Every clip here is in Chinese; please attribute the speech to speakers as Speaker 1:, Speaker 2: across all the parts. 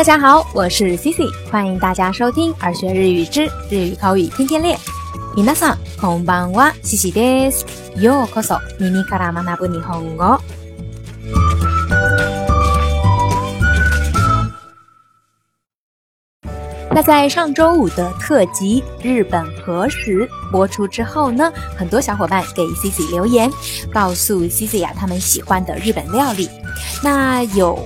Speaker 1: 大家好，我是 c 西，欢迎大家收听《而学日语之日语口语天天练》。Minasan k c b a n wa shishi desu. ようこそ耳から学ぶ日本語。那在上周五的特辑《日本何时》播出之后呢，很多小伙伴给 c 西留言，告诉 c 西呀他们喜欢的日本料理，那有。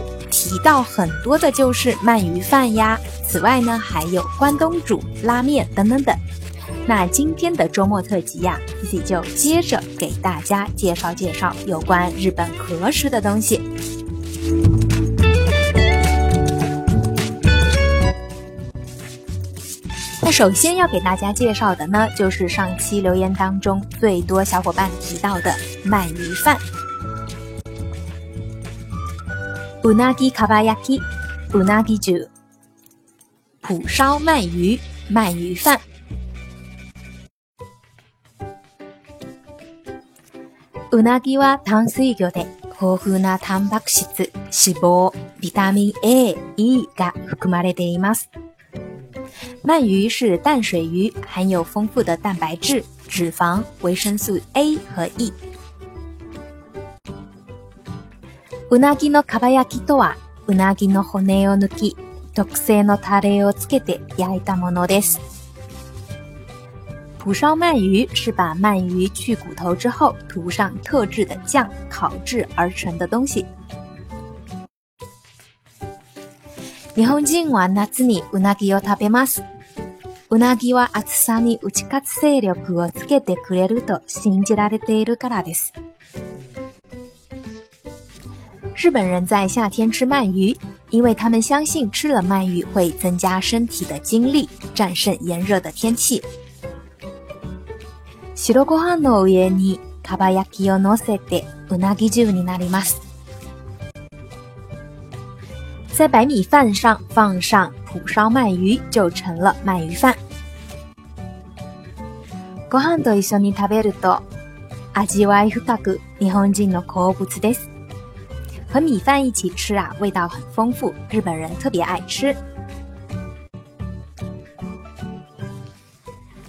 Speaker 1: 提到很多的就是鳗鱼饭呀，此外呢还有关东煮、拉面等等等。那今天的周末特辑呀，自己就接着给大家介绍介绍有关日本河食的东西。那首先要给大家介绍的呢，就是上期留言当中最多小伙伴提到的鳗鱼饭。うなぎカバヤキ、うなぎ煮、蒲烧鳗鱼、鳗鱼饭。うなぎは淡水魚で、豊富なタンパク質、脂肪、ビタミン A、E が含まれています。鳗鱼是淡水鱼，含有丰富的蛋白质、脂肪、维生素 A 和 E。うなぎのかば焼きとは、うなぎの骨を抜き、特製のタレをつけて焼いたものです。蒲烧鳗鱼是把鳗鱼去骨头之后，涂上特制的酱烤制而成的东西。日本人は夏にうなぎを食べます。うなぎは暑さに打ち勝つ勢力をつけてくれると信じられているからです。日本人在夏天吃鳗鱼，因为他们相信吃了鳗鱼会增加身体的精力，战胜炎热的天气。白の上に焼きをせてうなぎになります。在白米饭上放上蒲烧鳗鱼，就成了鳗鱼饭。ご飯と一緒に食べると味わい深く日本人の好物です。和米饭一起吃啊，味道很丰富，日本人特别爱吃。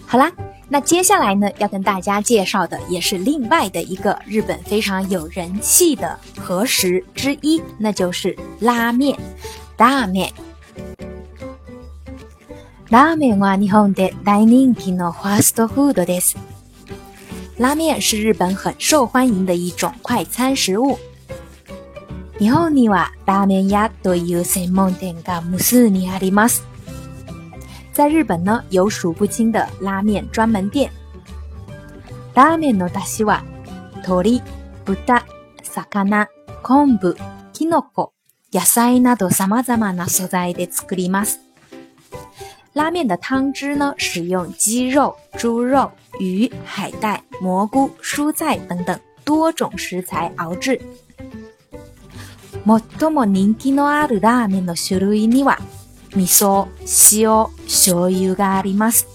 Speaker 1: 好啦，那接下来呢，要跟大家介绍的也是另外的一个日本非常有人气的和食之一，那就是拉面。拉面，拉面は日本の大人気のファーストフードです。拉面是日本很受欢迎的一种快餐食物。はラーメン屋という専門店噶不是你阿里吗？在日本呢，有数不清的拉面专门店。拉面の出汁は鶏、豚、魚、昆布、キノコ、野菜などさまざまな素材で作ります。拉面的汤汁呢，使用鸡肉、猪肉、鱼、海带、蘑菇、蔬菜等等多种食材熬制。最も人気のあるラーメンの種類には、味噌、塩、醤油があります。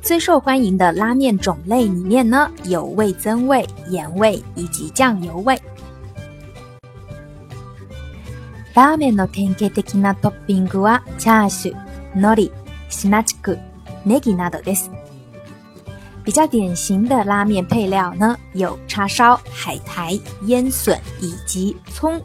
Speaker 1: 最受欢迎的拉面种类里面呢，有味增味、盐味以及酱油味。ラーメンの典型的なトッピングは、チャーシュー、海苔、シナチク、ネギなどです。比较典型的拉面配料呢，有叉烧、海苔、腌笋以及葱。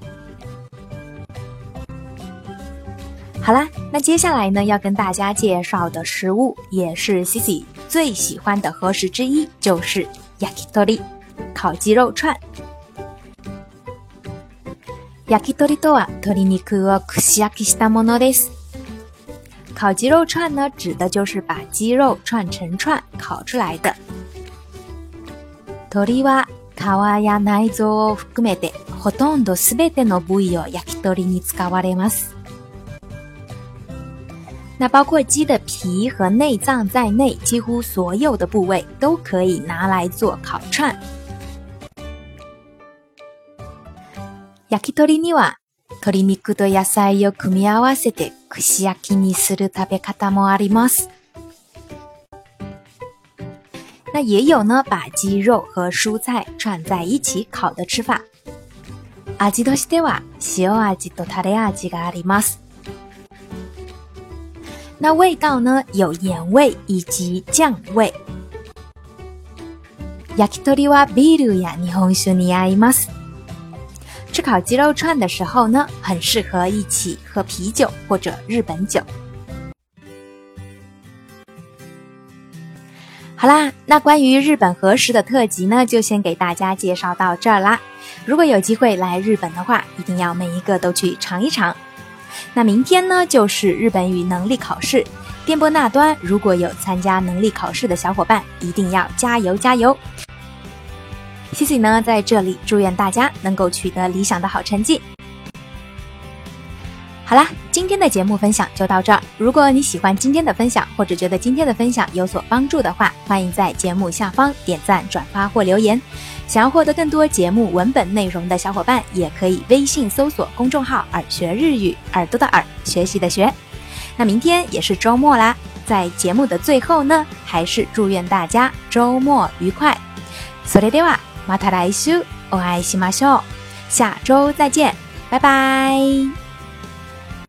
Speaker 1: 好啦，那接下来呢，要跟大家介绍的食物，也是 Cici 最喜欢的零食之一，就是 yakitori（ 烤鸡肉串）。yakitori とは鶏肉を串焼きしたものです。烤鸡肉串呢，指的就是把鸡肉串成串烤出来的。は、皮や内臓を含めてほとんどすべての部位を焼き鳥に使われます。那包括鸡的皮和内脏在内，几乎所有的部位都可以拿来做烤串。焼き鳥には鶏肉と野菜を組み合わせて串焼きにする食べ方もあります。那也有呢，把鸡肉和蔬菜串在一起烤的吃法。味としては塩味とタレ味があります。那味道呢，有盐味以及酱味。焼き鳥はビールや日本酒に合います。吃烤鸡肉串的时候呢，很适合一起喝啤酒或者日本酒。好啦，那关于日本和食的特辑呢，就先给大家介绍到这儿啦。如果有机会来日本的话，一定要每一个都去尝一尝。那明天呢，就是日本语能力考试，电波那端如果有参加能力考试的小伙伴，一定要加油加油！七喜呢，在这里祝愿大家能够取得理想的好成绩。好啦，今天的节目分享就到这儿。如果你喜欢今天的分享，或者觉得今天的分享有所帮助的话，欢迎在节目下方点赞、转发或留言。想要获得更多节目文本内容的小伙伴，也可以微信搜索公众号“耳学日语”，耳朵的耳，学习的学。那明天也是周末啦，在节目的最后呢，还是祝愿大家周末愉快。s o では。週塔拉苏，我爱西马秀，下周再见，拜拜。